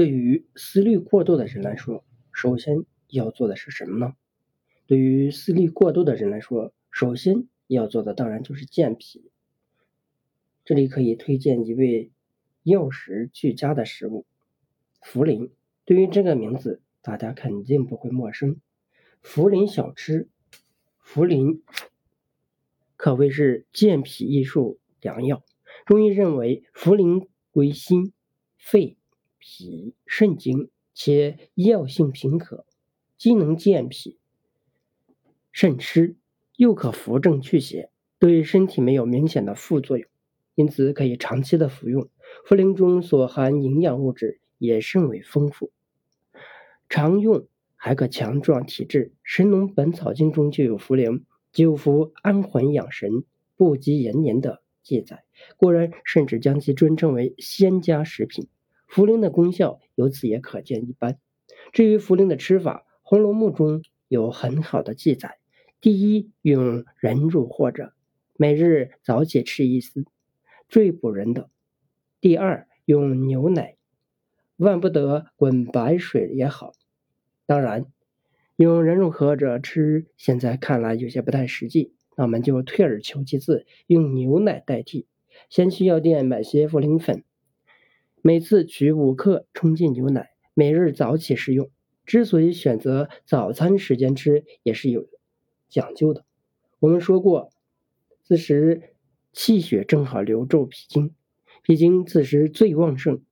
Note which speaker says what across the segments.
Speaker 1: 对于思虑过度的人来说，首先要做的是什么呢？对于思虑过度的人来说，首先要做的当然就是健脾。这里可以推荐一味药食俱佳的食物——茯苓。对于这个名字，大家肯定不会陌生。茯苓小吃，茯苓可谓是健脾益寿良药。中医认为，茯苓归心、肺。脾肾经，且药性平和，既能健脾渗湿，又可扶正祛邪，对身体没有明显的副作用，因此可以长期的服用。茯苓中所含营养物质也甚为丰富，常用还可强壮体质。《神农本草经》中就有茯苓久服安魂养神、不及延年的记载，古人甚至将其尊称为仙家食品。茯苓的功效由此也可见一斑。至于茯苓的吃法，《红楼梦》中有很好的记载：第一，用人乳或者每日早起吃一丝，最补人的；第二，用牛奶，万不得滚白水也好。当然，用人乳喝着吃，现在看来有些不太实际，那我们就退而求其次，用牛奶代替。先去药店买些茯苓粉。每次取五克冲进牛奶，每日早起食用。之所以选择早餐时间吃，也是有讲究的。我们说过，此时气血正好流注脾经，脾经此时最旺盛，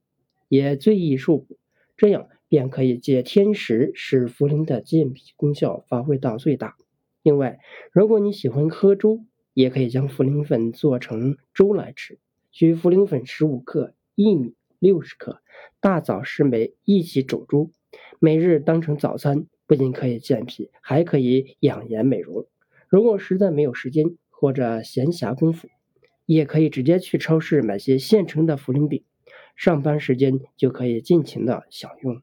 Speaker 1: 也最易受补，这样便可以借天时，使茯苓的健脾功效发挥到最大。另外，如果你喜欢喝粥，也可以将茯苓粉做成粥来吃。取茯苓粉十五克，薏米。六十克大枣、十枚一起煮粥，每日当成早餐，不仅可以健脾，还可以养颜美容。如果实在没有时间或者闲暇功夫，也可以直接去超市买些现成的茯苓饼，上班时间就可以尽情的享用。